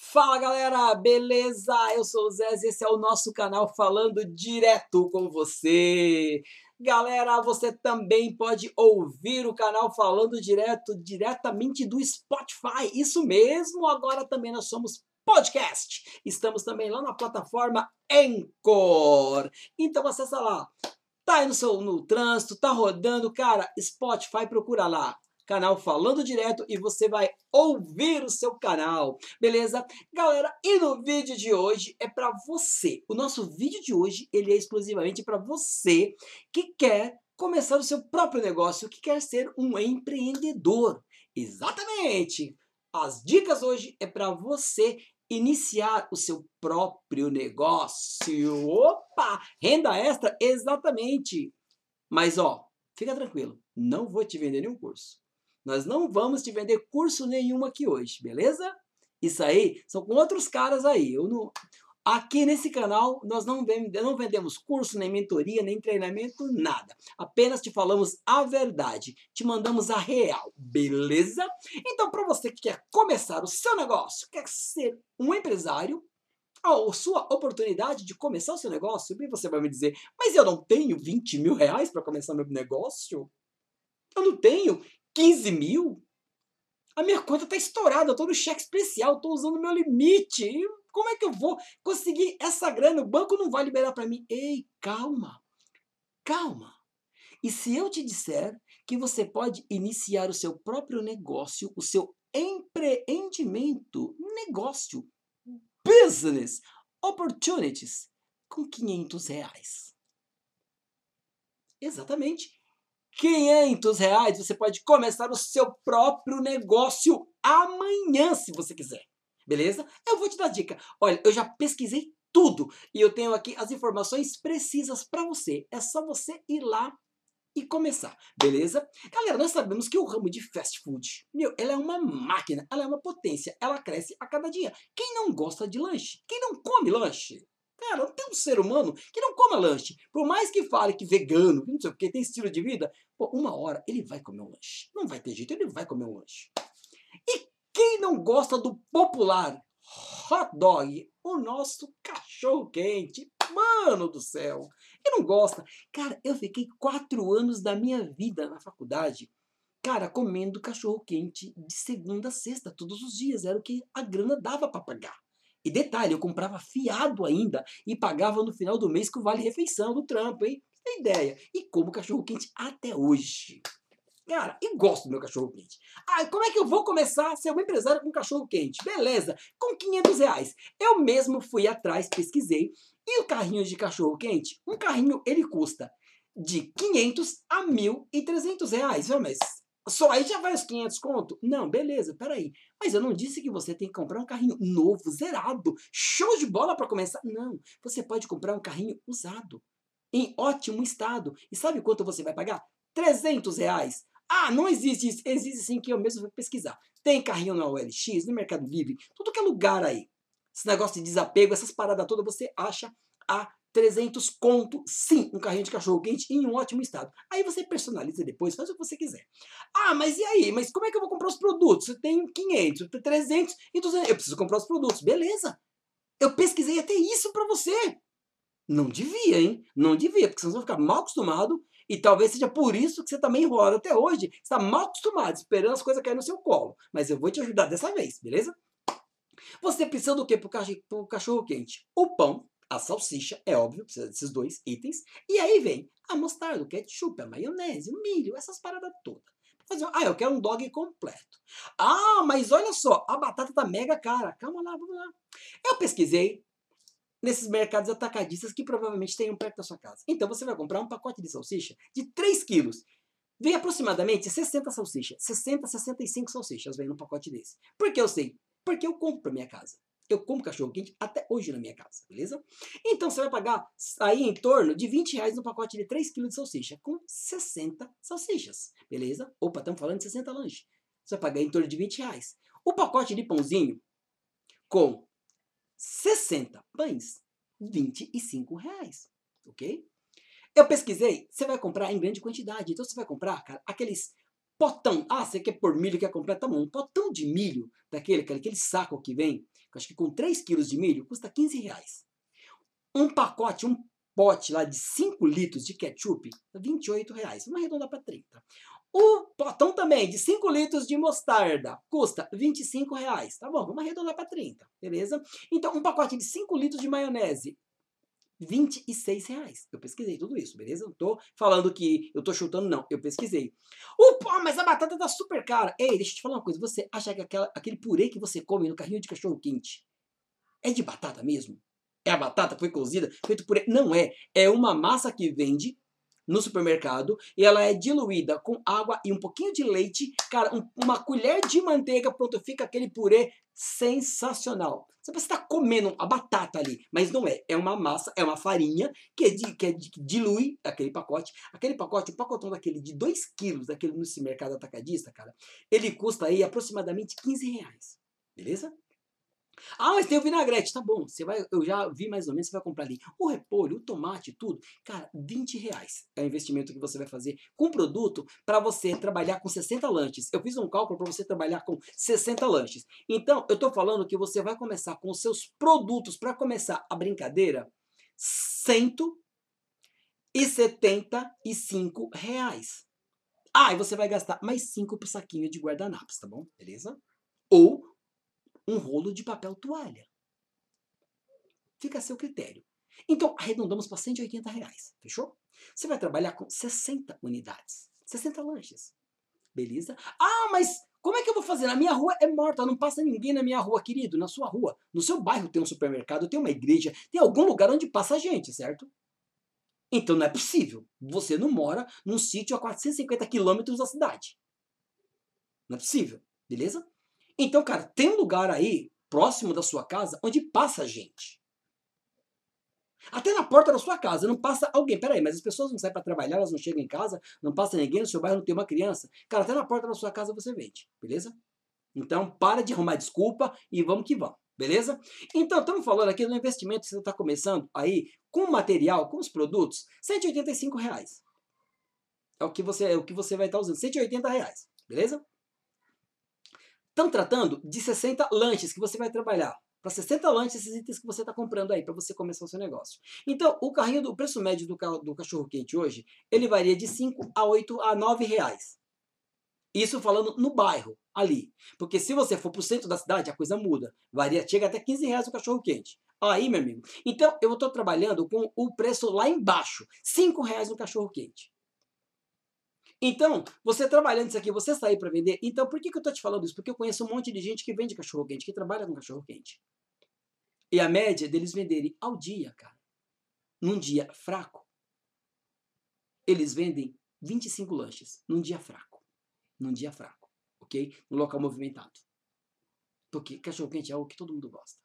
Fala galera, beleza? Eu sou o Zé e esse é o nosso canal falando direto com você. Galera, você também pode ouvir o canal falando direto diretamente do Spotify. Isso mesmo, agora também nós somos podcast. Estamos também lá na plataforma Anchor. Então acessa lá. Tá aí no seu no trânsito, tá rodando, cara, Spotify procura lá canal Falando Direto e você vai ouvir o seu canal, beleza? Galera, e no vídeo de hoje é para você. O nosso vídeo de hoje, ele é exclusivamente para você que quer começar o seu próprio negócio, que quer ser um empreendedor. Exatamente! As dicas hoje é para você iniciar o seu próprio negócio. Opa! Renda extra, exatamente. Mas ó, fica tranquilo, não vou te vender nenhum curso. Nós não vamos te vender curso nenhum aqui hoje, beleza? Isso aí são com outros caras aí. Eu não... Aqui nesse canal nós não, não vendemos curso, nem mentoria, nem treinamento, nada. Apenas te falamos a verdade, te mandamos a real, beleza? Então para você que quer começar o seu negócio, quer ser um empresário, a sua oportunidade de começar o seu negócio, e você vai me dizer, mas eu não tenho 20 mil reais para começar meu negócio? Eu não tenho 15 mil? A minha conta está estourada, eu estou no cheque especial, estou usando meu limite. Como é que eu vou conseguir essa grana? O banco não vai liberar para mim. Ei, calma, calma. E se eu te disser que você pode iniciar o seu próprio negócio, o seu empreendimento, negócio, business, opportunities, com 500 reais? Exatamente. 500 reais, você pode começar o seu próprio negócio amanhã, se você quiser. Beleza? Eu vou te dar dica. Olha, eu já pesquisei tudo e eu tenho aqui as informações precisas para você. É só você ir lá e começar, beleza? Galera, nós sabemos que o ramo de fast food, meu, ela é uma máquina, ela é uma potência, ela cresce a cada dia. Quem não gosta de lanche? Quem não come lanche? Cara, não tem um ser humano que não coma lanche. Por mais que fale que vegano, que não sei o que, tem estilo de vida, pô, uma hora ele vai comer um lanche. Não vai ter jeito, ele vai comer um lanche. E quem não gosta do popular hot dog, o nosso cachorro quente, mano do céu, quem não gosta? Cara, eu fiquei quatro anos da minha vida na faculdade, cara, comendo cachorro quente de segunda a sexta, todos os dias. Era o que a grana dava para pagar. E detalhe, eu comprava fiado ainda e pagava no final do mês com vale-refeição do trampo, hein? Tem ideia? E como cachorro quente até hoje. Cara, e gosto do meu cachorro quente. Ah, como é que eu vou começar a ser um empresário com cachorro quente? Beleza, com 500 reais. Eu mesmo fui atrás, pesquisei. E o carrinho de cachorro quente? Um carrinho, ele custa de 500 a 1.300 reais. Mas só aí já vai os 500 conto? Não, beleza, peraí. Mas eu não disse que você tem que comprar um carrinho novo, zerado, show de bola para começar. Não, você pode comprar um carrinho usado, em ótimo estado. E sabe quanto você vai pagar? 300 reais. Ah, não existe isso. Existe sim que eu mesmo vou pesquisar. Tem carrinho na OLX, no Mercado Livre, tudo que é lugar aí. Esse negócio de desapego, essas paradas todas você acha a 300 conto, sim, um carrinho de cachorro quente em um ótimo estado. Aí você personaliza depois, faz o que você quiser. Ah, mas e aí? Mas como é que eu vou comprar os produtos? Eu tenho 500, eu tenho 300 e 200. Eu preciso comprar os produtos. Beleza. Eu pesquisei até isso para você. Não devia, hein? Não devia, porque senão você vai ficar mal acostumado e talvez seja por isso que você também enrola até hoje. Você está mal acostumado, esperando as coisas caírem no seu colo. Mas eu vou te ajudar dessa vez, beleza? Você precisa do quê para o cachorro quente? O pão, a salsicha, é óbvio, precisa desses dois itens. E aí vem a mostarda, o ketchup, a maionese, o milho, essas paradas todas. Ah, eu quero um dog completo. Ah, mas olha só, a batata tá mega cara. Calma lá, vamos lá. Eu pesquisei nesses mercados atacadistas que provavelmente tem um perto da sua casa. Então você vai comprar um pacote de salsicha de 3 quilos. Vem aproximadamente 60 salsichas. 60, 65 salsichas vem num pacote desse. Por que eu sei? Porque eu compro pra minha casa. Eu como cachorro quente até hoje na minha casa, beleza? Então você vai pagar aí em torno de 20 reais no pacote de 3 kg de salsicha, com 60 salsichas, beleza? Opa, estamos falando de 60 lanches. Você vai pagar em torno de 20 reais. O pacote de pãozinho com 60 pães, 25 reais, ok? Eu pesquisei, você vai comprar em grande quantidade. Então você vai comprar, cara, aqueles potão. Ah, você quer por milho, quer comprar? Tá bom, um potão de milho, daquele, aquele saco que vem acho que com 3 quilos de milho, custa 15 reais. Um pacote, um pote lá de 5 litros de ketchup, 28 reais. Vamos arredondar para 30. O potão também de 5 litros de mostarda custa 25 reais. Tá bom, vamos arredondar para 30, beleza? Então, um pacote de 5 litros de maionese 26 reais. Eu pesquisei tudo isso, beleza? Não tô falando que eu tô chutando, não. Eu pesquisei. Uh, pô, mas a batata tá super cara. Ei, deixa eu te falar uma coisa. Você acha que aquela, aquele purê que você come no carrinho de cachorro quente é de batata mesmo? É a batata foi cozida, feito purê? Não é. É uma massa que vende no supermercado e ela é diluída com água e um pouquinho de leite, cara, um, uma colher de manteiga, pronto, fica aquele purê sensacional. Você está comendo a batata ali, mas não é. É uma massa, é uma farinha que, é de, que, é de, que dilui aquele pacote. Aquele pacote, o pacotão daquele de 2 quilos, daquele no mercado atacadista, cara, ele custa aí aproximadamente 15 reais. Beleza? Ah, mas tem o vinagrete, tá bom. Você vai, eu já vi mais ou menos, você vai comprar ali o repolho, o tomate, tudo. Cara, 20 reais é o investimento que você vai fazer com produto para você trabalhar com 60 lanches. Eu fiz um cálculo para você trabalhar com 60 lanches. Então, eu tô falando que você vai começar com os seus produtos para começar a brincadeira 175 reais. Ah, e você vai gastar mais 5 pro saquinho de guardanapos, tá bom? Beleza? Ou um rolo de papel toalha. Fica a seu critério. Então, arredondamos para 180 reais. Fechou? Você vai trabalhar com 60 unidades. 60 lanches. Beleza? Ah, mas como é que eu vou fazer? Na minha rua é morta, não passa ninguém na minha rua, querido. Na sua rua. No seu bairro tem um supermercado, tem uma igreja, tem algum lugar onde passa gente, certo? Então não é possível. Você não mora num sítio a 450 quilômetros da cidade. Não é possível. Beleza? Então, cara, tem um lugar aí, próximo da sua casa, onde passa gente. Até na porta da sua casa, não passa alguém. Peraí, mas as pessoas não saem para trabalhar, elas não chegam em casa, não passa ninguém, no seu bairro não tem uma criança. Cara, até na porta da sua casa você vende, beleza? Então, para de arrumar desculpa e vamos que vamos, beleza? Então, estamos falando aqui do investimento que você está começando aí, com o material, com os produtos, 185 reais. É o que você, é o que você vai estar tá usando, 180 reais, beleza? Estão tratando de 60 lanches que você vai trabalhar. Para 60 lanches, esses itens que você está comprando aí, para você começar o seu negócio. Então, o carrinho do o preço médio do, do cachorro quente hoje, ele varia de 5 a 8 a 9 reais. Isso falando no bairro, ali. Porque se você for para o centro da cidade, a coisa muda. Varia, chega até 15 reais o cachorro quente. Aí, meu amigo. Então, eu estou trabalhando com o preço lá embaixo. 5 reais no cachorro quente. Então, você trabalhando isso aqui, você sair para vender. Então, por que, que eu estou te falando isso? Porque eu conheço um monte de gente que vende cachorro quente, que trabalha com cachorro quente. E a média deles venderem ao dia, cara, num dia fraco, eles vendem 25 lanches num dia fraco. Num dia fraco, ok? No local movimentado. Porque cachorro quente é algo que todo mundo gosta.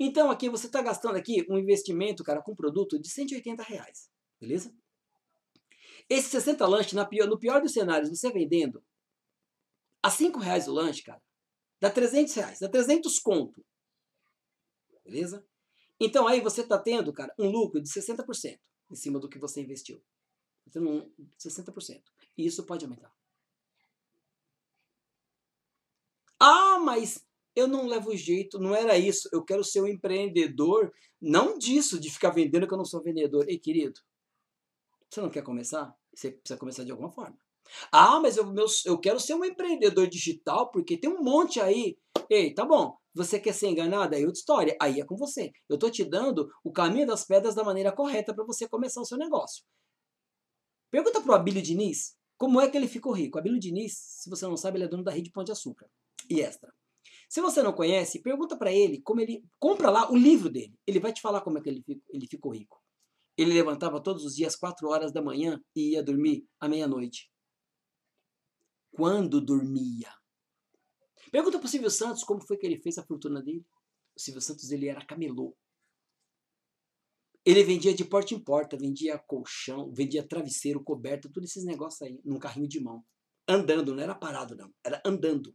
Então, aqui você está gastando aqui um investimento, cara, com produto de 180 reais. Beleza? Esse 60 lanches, na pior, no pior dos cenários, você vendendo a 5 reais o lanche, cara, dá 300 reais, dá 300 conto. Beleza? Então aí você está tendo, cara, um lucro de 60% em cima do que você investiu. Tendo um 60%. E isso pode aumentar. Ah, mas eu não levo jeito, não era isso. Eu quero ser um empreendedor, não disso, de ficar vendendo que eu não sou vendedor. Ei, querido, você não quer começar? Você precisa começar de alguma forma. Ah, mas eu, meu, eu quero ser um empreendedor digital porque tem um monte aí. Ei, tá bom. Você quer ser enganado? Aí é outra história. Aí é com você. Eu tô te dando o caminho das pedras da maneira correta para você começar o seu negócio. Pergunta pro Abílio Diniz como é que ele ficou rico. Abílio Diniz, se você não sabe, ele é dono da rede Pão de Açúcar e Extra. Se você não conhece, pergunta para ele como ele compra lá o livro dele. Ele vai te falar como é que ele, ele ficou rico. Ele levantava todos os dias 4 horas da manhã e ia dormir à meia-noite. Quando dormia? Pergunta para o Silvio Santos como foi que ele fez a fortuna dele. O Silvio Santos ele era camelô. Ele vendia de porta em porta, vendia colchão, vendia travesseiro, coberta, todos esses negócios aí, num carrinho de mão. Andando, não era parado não, era andando.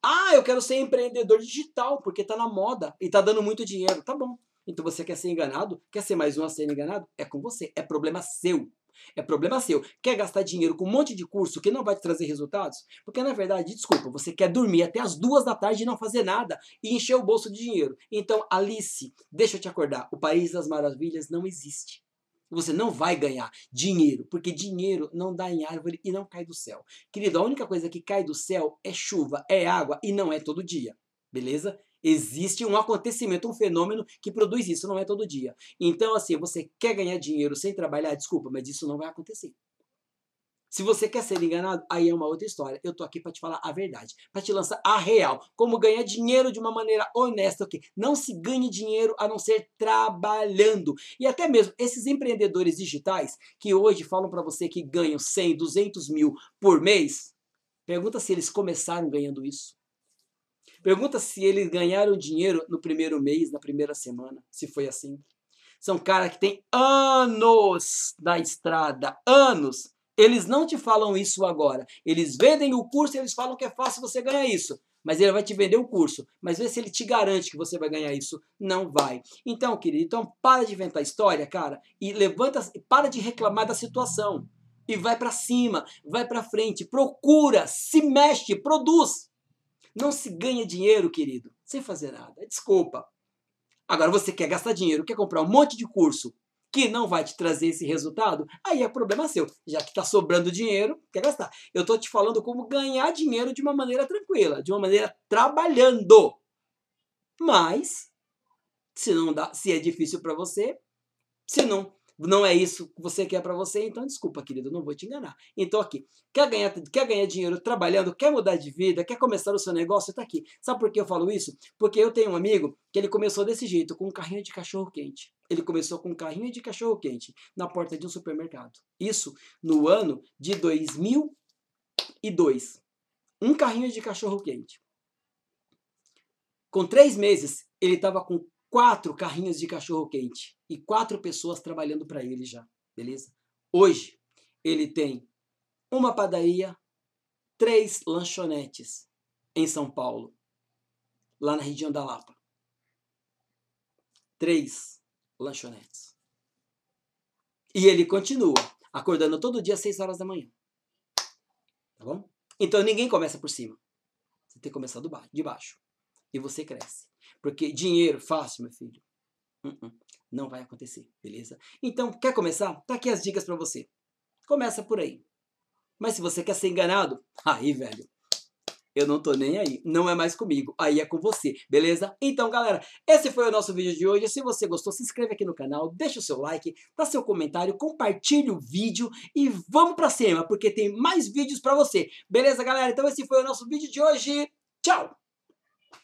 Ah, eu quero ser empreendedor digital, porque está na moda e está dando muito dinheiro. Tá bom. Então você quer ser enganado? Quer ser mais um a ser enganado? É com você. É problema seu. É problema seu. Quer gastar dinheiro com um monte de curso que não vai te trazer resultados? Porque na verdade, desculpa, você quer dormir até as duas da tarde e não fazer nada e encher o bolso de dinheiro. Então, Alice, deixa eu te acordar. O País das Maravilhas não existe. Você não vai ganhar dinheiro, porque dinheiro não dá em árvore e não cai do céu. Querido, a única coisa que cai do céu é chuva, é água e não é todo dia. Beleza? Existe um acontecimento, um fenômeno que produz isso, não é todo dia. Então, assim, você quer ganhar dinheiro sem trabalhar, desculpa, mas isso não vai acontecer. Se você quer ser enganado, aí é uma outra história. Eu tô aqui para te falar a verdade, para te lançar a real, como ganhar dinheiro de uma maneira honesta, ok? Não se ganhe dinheiro a não ser trabalhando. E até mesmo esses empreendedores digitais que hoje falam para você que ganham 100, 200 mil por mês, pergunta se eles começaram ganhando isso. Pergunta se eles ganharam dinheiro no primeiro mês, na primeira semana, se foi assim. São caras que têm anos na estrada, anos. Eles não te falam isso agora. Eles vendem o curso e eles falam que é fácil você ganhar isso. Mas ele vai te vender o curso. Mas vê se ele te garante que você vai ganhar isso. Não vai. Então, querido, então para de inventar história, cara, e levanta, para de reclamar da situação. E vai para cima, vai para frente, procura, se mexe, produz. Não se ganha dinheiro, querido, sem fazer nada. Desculpa. Agora você quer gastar dinheiro, quer comprar um monte de curso que não vai te trazer esse resultado, aí é problema seu. Já que está sobrando dinheiro, quer gastar. Eu estou te falando como ganhar dinheiro de uma maneira tranquila, de uma maneira trabalhando. Mas, se não dá, se é difícil para você, se não não é isso que você quer para você, então desculpa, querido, não vou te enganar. Então aqui, quer ganhar, quer ganhar dinheiro trabalhando, quer mudar de vida, quer começar o seu negócio, está aqui. Sabe por que eu falo isso? Porque eu tenho um amigo que ele começou desse jeito, com um carrinho de cachorro quente. Ele começou com um carrinho de cachorro quente na porta de um supermercado. Isso no ano de 2002. Um carrinho de cachorro quente. Com três meses, ele estava com quatro carrinhos de cachorro quente e quatro pessoas trabalhando para ele já, beleza? Hoje ele tem uma padaria, três lanchonetes em São Paulo, lá na região da Lapa. Três lanchonetes. E ele continua acordando todo dia às 6 horas da manhã. Tá bom? Então ninguém começa por cima. Você tem que começar de baixo. E você cresce. Porque dinheiro fácil, meu filho, uh -uh, não vai acontecer, beleza? Então, quer começar? Tá aqui as dicas para você. Começa por aí. Mas se você quer ser enganado, aí, velho, eu não tô nem aí. Não é mais comigo, aí é com você, beleza? Então, galera, esse foi o nosso vídeo de hoje. Se você gostou, se inscreve aqui no canal, deixa o seu like, dá seu comentário, compartilhe o vídeo e vamos pra cima, porque tem mais vídeos pra você. Beleza, galera? Então esse foi o nosso vídeo de hoje. Tchau!